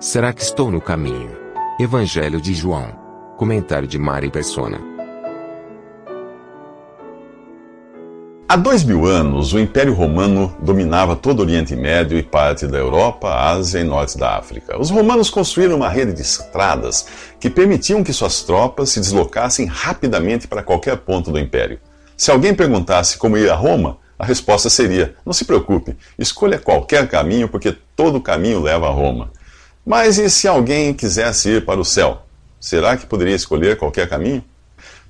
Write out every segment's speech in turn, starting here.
Será que estou no caminho? Evangelho de João. Comentário de Mari Persona. Há dois mil anos, o Império Romano dominava todo o Oriente Médio e parte da Europa, Ásia e Norte da África. Os romanos construíram uma rede de estradas que permitiam que suas tropas se deslocassem rapidamente para qualquer ponto do Império. Se alguém perguntasse como ir a Roma, a resposta seria: não se preocupe, escolha qualquer caminho, porque todo caminho leva a Roma. Mas e se alguém quisesse ir para o céu? Será que poderia escolher qualquer caminho?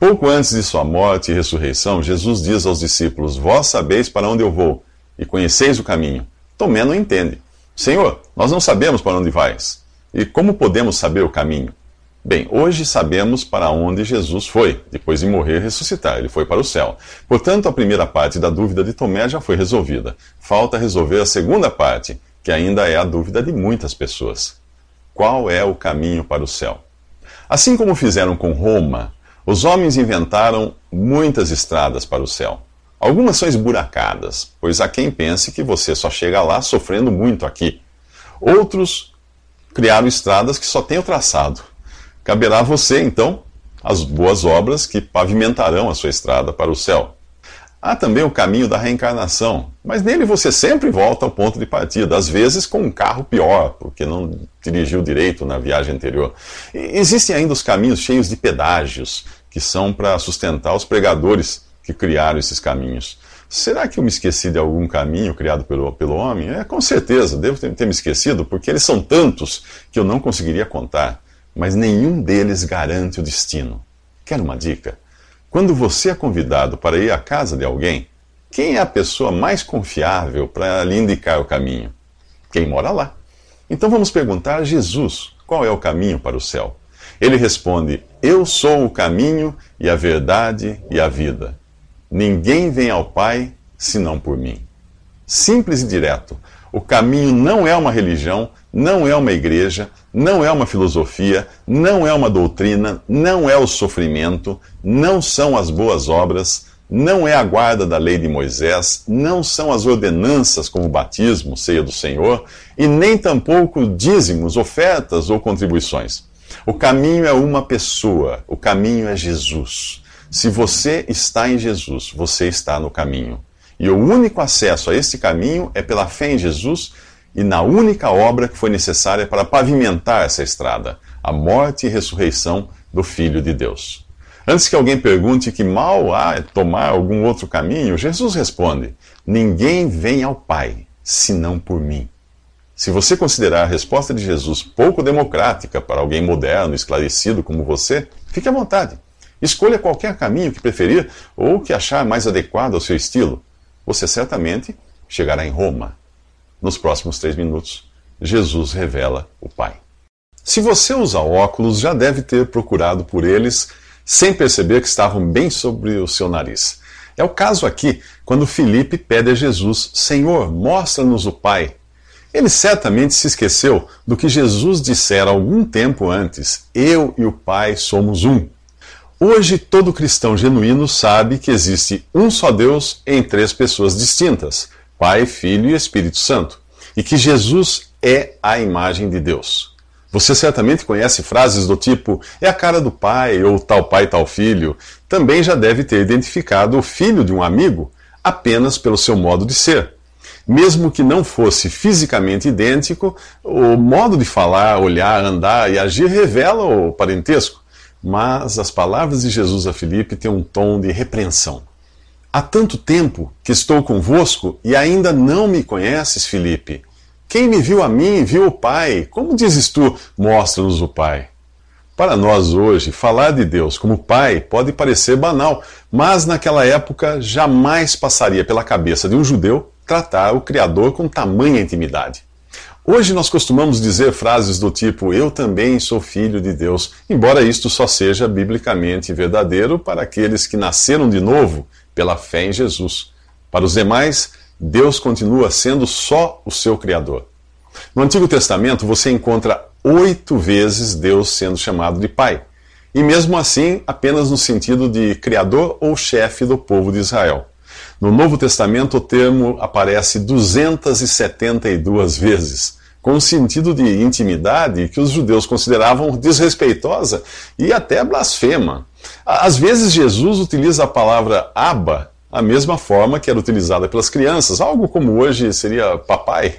Pouco antes de sua morte e ressurreição, Jesus diz aos discípulos: Vós sabeis para onde eu vou e conheceis o caminho. Tomé não entende. Senhor, nós não sabemos para onde vais. E como podemos saber o caminho? Bem, hoje sabemos para onde Jesus foi, depois de morrer e ressuscitar. Ele foi para o céu. Portanto, a primeira parte da dúvida de Tomé já foi resolvida. Falta resolver a segunda parte, que ainda é a dúvida de muitas pessoas. Qual é o caminho para o céu? Assim como fizeram com Roma, os homens inventaram muitas estradas para o céu. Algumas são esburacadas, pois há quem pense que você só chega lá sofrendo muito aqui. Outros criaram estradas que só têm o traçado. Caberá a você, então, as boas obras que pavimentarão a sua estrada para o céu. Há também o caminho da reencarnação, mas nele você sempre volta ao ponto de partida, às vezes com um carro pior, porque não dirigiu direito na viagem anterior. E existem ainda os caminhos cheios de pedágios, que são para sustentar os pregadores que criaram esses caminhos. Será que eu me esqueci de algum caminho criado pelo, pelo homem? É, com certeza, devo ter, ter me esquecido, porque eles são tantos que eu não conseguiria contar, mas nenhum deles garante o destino. Quer uma dica? Quando você é convidado para ir à casa de alguém, quem é a pessoa mais confiável para lhe indicar o caminho? Quem mora lá. Então vamos perguntar a Jesus qual é o caminho para o céu. Ele responde: Eu sou o caminho e a verdade e a vida. Ninguém vem ao Pai senão por mim. Simples e direto. O caminho não é uma religião, não é uma igreja, não é uma filosofia, não é uma doutrina, não é o sofrimento, não são as boas obras, não é a guarda da lei de Moisés, não são as ordenanças como batismo, ceia do Senhor, e nem tampouco dízimos, ofertas ou contribuições. O caminho é uma pessoa, o caminho é Jesus. Se você está em Jesus, você está no caminho. E o único acesso a esse caminho é pela fé em Jesus e na única obra que foi necessária para pavimentar essa estrada, a morte e ressurreição do Filho de Deus. Antes que alguém pergunte que mal há tomar algum outro caminho, Jesus responde: Ninguém vem ao Pai senão por mim. Se você considerar a resposta de Jesus pouco democrática para alguém moderno, esclarecido como você, fique à vontade. Escolha qualquer caminho que preferir ou que achar mais adequado ao seu estilo. Você certamente chegará em Roma nos próximos três minutos, Jesus revela o Pai. Se você usa óculos, já deve ter procurado por eles sem perceber que estavam bem sobre o seu nariz. É o caso aqui, quando Filipe pede a Jesus: Senhor, mostra-nos o Pai. Ele certamente se esqueceu do que Jesus dissera algum tempo antes: Eu e o Pai somos um. Hoje, todo cristão genuíno sabe que existe um só Deus em três pessoas distintas Pai, Filho e Espírito Santo, e que Jesus é a imagem de Deus. Você certamente conhece frases do tipo é a cara do pai, ou tal pai, tal filho. Também já deve ter identificado o filho de um amigo apenas pelo seu modo de ser. Mesmo que não fosse fisicamente idêntico, o modo de falar, olhar, andar e agir revela o parentesco. Mas as palavras de Jesus a Filipe têm um tom de repreensão. Há tanto tempo que estou convosco e ainda não me conheces, Filipe. Quem me viu a mim, viu o Pai. Como dizes tu, mostra-nos o Pai? Para nós hoje, falar de Deus como Pai pode parecer banal, mas naquela época jamais passaria pela cabeça de um judeu tratar o Criador com tamanha intimidade. Hoje nós costumamos dizer frases do tipo eu também sou filho de Deus, embora isto só seja biblicamente verdadeiro para aqueles que nasceram de novo pela fé em Jesus. Para os demais, Deus continua sendo só o seu Criador. No Antigo Testamento você encontra oito vezes Deus sendo chamado de Pai, e mesmo assim apenas no sentido de Criador ou chefe do povo de Israel. No Novo Testamento, o termo aparece 272 vezes, com um sentido de intimidade que os judeus consideravam desrespeitosa e até blasfema. Às vezes, Jesus utiliza a palavra Abba a mesma forma que era utilizada pelas crianças, algo como hoje seria papai.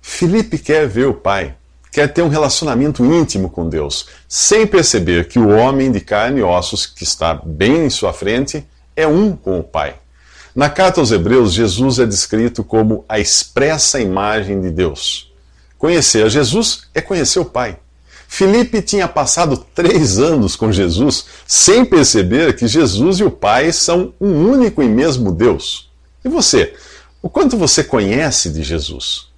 Felipe quer ver o pai, quer ter um relacionamento íntimo com Deus, sem perceber que o homem de carne e ossos que está bem em sua frente é um com o pai. Na carta aos Hebreus, Jesus é descrito como a expressa imagem de Deus. Conhecer a Jesus é conhecer o Pai. Filipe tinha passado três anos com Jesus sem perceber que Jesus e o Pai são um único e mesmo Deus. E você? O quanto você conhece de Jesus?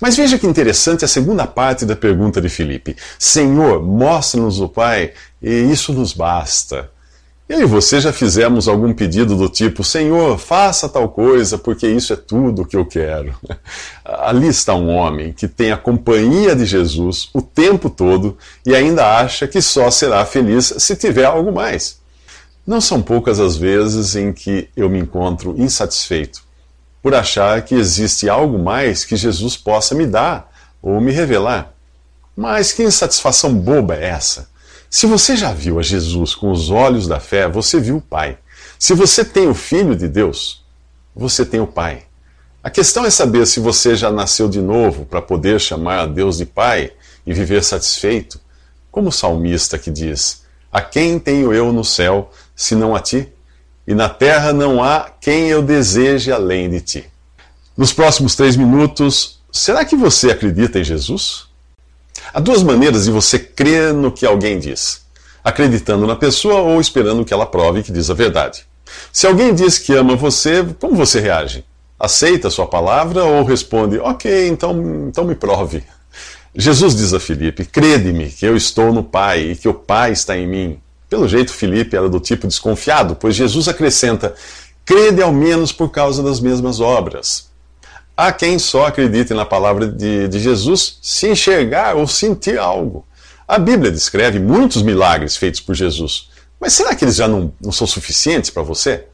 Mas veja que interessante a segunda parte da pergunta de Filipe. Senhor, mostra-nos o Pai, e isso nos basta. Eu e você já fizemos algum pedido do tipo: Senhor, faça tal coisa, porque isso é tudo o que eu quero. Ali está um homem que tem a companhia de Jesus o tempo todo e ainda acha que só será feliz se tiver algo mais. Não são poucas as vezes em que eu me encontro insatisfeito por achar que existe algo mais que Jesus possa me dar ou me revelar. Mas que insatisfação boba é essa? Se você já viu a Jesus com os olhos da fé, você viu o Pai. Se você tem o Filho de Deus, você tem o Pai. A questão é saber se você já nasceu de novo para poder chamar a Deus de Pai e viver satisfeito, como o salmista que diz: A quem tenho eu no céu, senão a ti? E na terra não há quem eu deseje além de ti. Nos próximos três minutos, será que você acredita em Jesus? Há duas maneiras de você crer no que alguém diz: acreditando na pessoa ou esperando que ela prove que diz a verdade. Se alguém diz que ama você, como você reage? Aceita a sua palavra ou responde, ok, então, então me prove? Jesus diz a Filipe: crede-me que eu estou no Pai e que o Pai está em mim. Pelo jeito, Filipe era do tipo desconfiado, pois Jesus acrescenta: crede ao menos por causa das mesmas obras. Há quem só acredite na palavra de, de Jesus se enxergar ou sentir algo. A Bíblia descreve muitos milagres feitos por Jesus, mas será que eles já não, não são suficientes para você?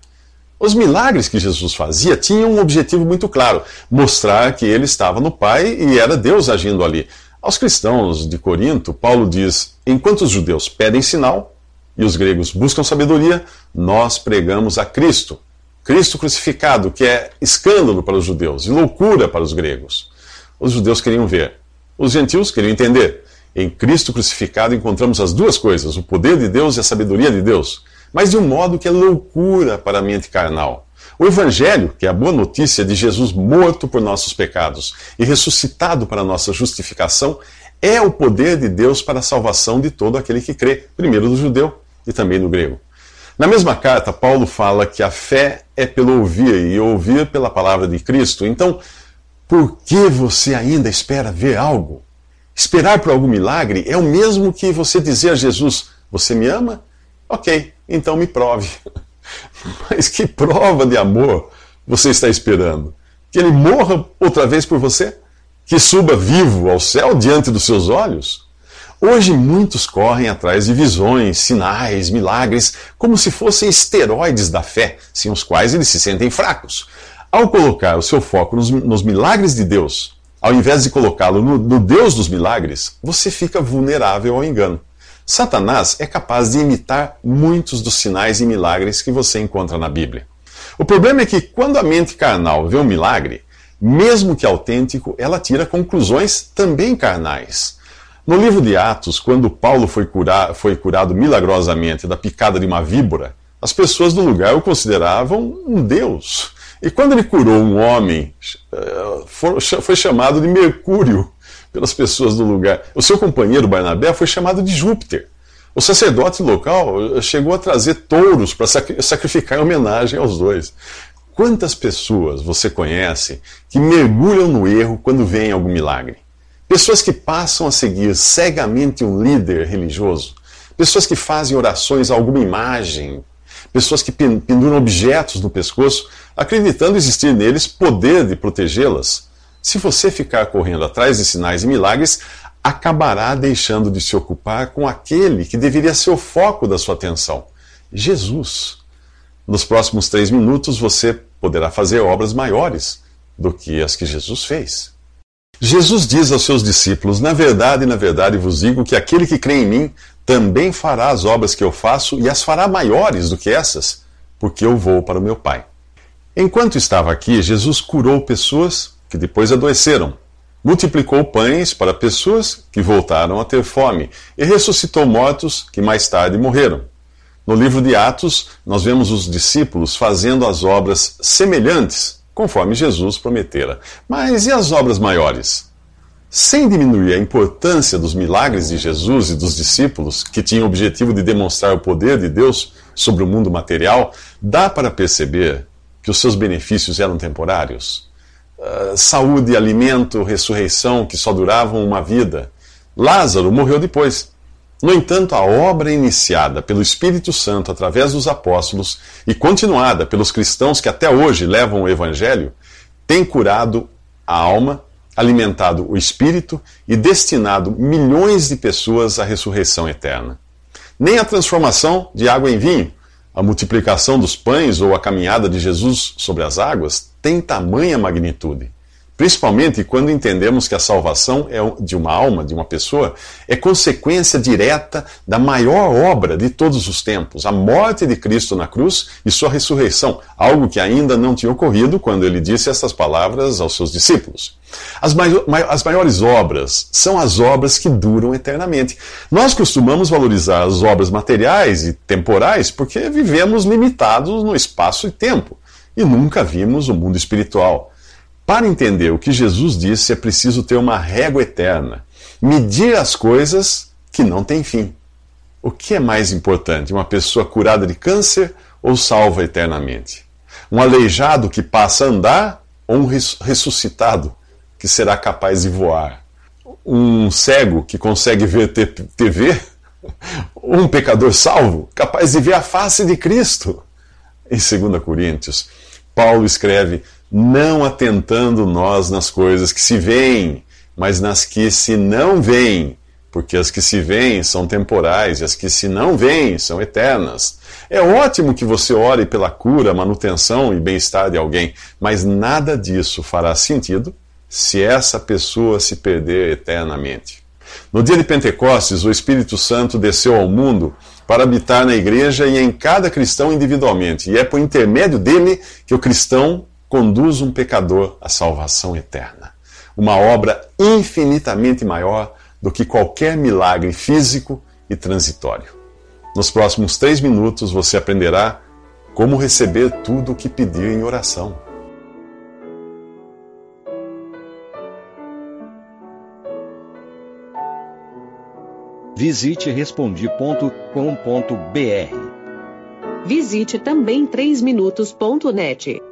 Os milagres que Jesus fazia tinham um objetivo muito claro: mostrar que ele estava no Pai e era Deus agindo ali. Aos cristãos de Corinto, Paulo diz: enquanto os judeus pedem sinal e os gregos buscam sabedoria, nós pregamos a Cristo Cristo crucificado, que é escândalo para os judeus e loucura para os gregos. Os judeus queriam ver, os gentios queriam entender. Em Cristo crucificado encontramos as duas coisas, o poder de Deus e a sabedoria de Deus, mas de um modo que é loucura para a mente carnal. O Evangelho, que é a boa notícia de Jesus morto por nossos pecados e ressuscitado para nossa justificação, é o poder de Deus para a salvação de todo aquele que crê, primeiro do judeu e também do grego. Na mesma carta, Paulo fala que a fé é pelo ouvir e ouvir pela palavra de Cristo. Então, por que você ainda espera ver algo? Esperar por algum milagre é o mesmo que você dizer a Jesus: Você me ama? Ok, então me prove. Mas que prova de amor você está esperando? Que ele morra outra vez por você? Que suba vivo ao céu diante dos seus olhos? Hoje muitos correm atrás de visões, sinais, milagres, como se fossem esteroides da fé, sem os quais eles se sentem fracos. Ao colocar o seu foco nos, nos milagres de Deus, ao invés de colocá-lo no, no Deus dos milagres, você fica vulnerável ao engano. Satanás é capaz de imitar muitos dos sinais e milagres que você encontra na Bíblia. O problema é que quando a mente carnal vê um milagre, mesmo que autêntico, ela tira conclusões também carnais. No livro de Atos, quando Paulo foi, curar, foi curado milagrosamente da picada de uma víbora, as pessoas do lugar o consideravam um deus. E quando ele curou um homem, eh, foi chamado de Mercúrio pelas pessoas do lugar. O seu companheiro Barnabé foi chamado de Júpiter. O sacerdote local chegou a trazer touros para sacrificar em homenagem aos dois. Quantas pessoas você conhece que mergulham no erro quando vem algum milagre? Pessoas que passam a seguir cegamente um líder religioso, pessoas que fazem orações a alguma imagem, pessoas que penduram objetos no pescoço, acreditando existir neles poder de protegê-las. Se você ficar correndo atrás de sinais e milagres, acabará deixando de se ocupar com aquele que deveria ser o foco da sua atenção: Jesus. Nos próximos três minutos você poderá fazer obras maiores do que as que Jesus fez. Jesus diz aos seus discípulos: Na verdade, na verdade vos digo que aquele que crê em mim também fará as obras que eu faço e as fará maiores do que essas, porque eu vou para o meu Pai. Enquanto estava aqui, Jesus curou pessoas que depois adoeceram, multiplicou pães para pessoas que voltaram a ter fome e ressuscitou mortos que mais tarde morreram. No livro de Atos, nós vemos os discípulos fazendo as obras semelhantes, conforme Jesus prometera. Mas e as obras maiores? Sem diminuir a importância dos milagres de Jesus e dos discípulos, que tinham o objetivo de demonstrar o poder de Deus sobre o mundo material, dá para perceber que os seus benefícios eram temporários. Uh, saúde, alimento, ressurreição, que só duravam uma vida. Lázaro morreu depois. No entanto, a obra iniciada pelo Espírito Santo através dos apóstolos e continuada pelos cristãos que até hoje levam o Evangelho tem curado a alma, alimentado o espírito e destinado milhões de pessoas à ressurreição eterna. Nem a transformação de água em vinho, a multiplicação dos pães ou a caminhada de Jesus sobre as águas tem tamanha magnitude. Principalmente quando entendemos que a salvação é de uma alma, de uma pessoa, é consequência direta da maior obra de todos os tempos, a morte de Cristo na cruz e sua ressurreição, algo que ainda não tinha ocorrido quando ele disse essas palavras aos seus discípulos. As, as maiores obras são as obras que duram eternamente. Nós costumamos valorizar as obras materiais e temporais porque vivemos limitados no espaço e tempo e nunca vimos o mundo espiritual. Para entender o que Jesus disse, é preciso ter uma régua eterna, medir as coisas que não têm fim. O que é mais importante, uma pessoa curada de câncer ou salva eternamente? Um aleijado que passa a andar ou um ressuscitado que será capaz de voar? Um cego que consegue ver TV? Um pecador salvo, capaz de ver a face de Cristo? Em 2 Coríntios, Paulo escreve: não atentando nós nas coisas que se veem, mas nas que se não veem, porque as que se veem são temporais e as que se não veem são eternas. É ótimo que você ore pela cura, manutenção e bem-estar de alguém, mas nada disso fará sentido se essa pessoa se perder eternamente. No dia de Pentecostes, o Espírito Santo desceu ao mundo para habitar na igreja e em cada cristão individualmente, e é por intermédio dele que o cristão conduz um pecador à salvação eterna. Uma obra infinitamente maior do que qualquer milagre físico e transitório. Nos próximos três minutos você aprenderá como receber tudo o que pedir em oração. Visite respondi.com.br. Visite também 3minutos.net.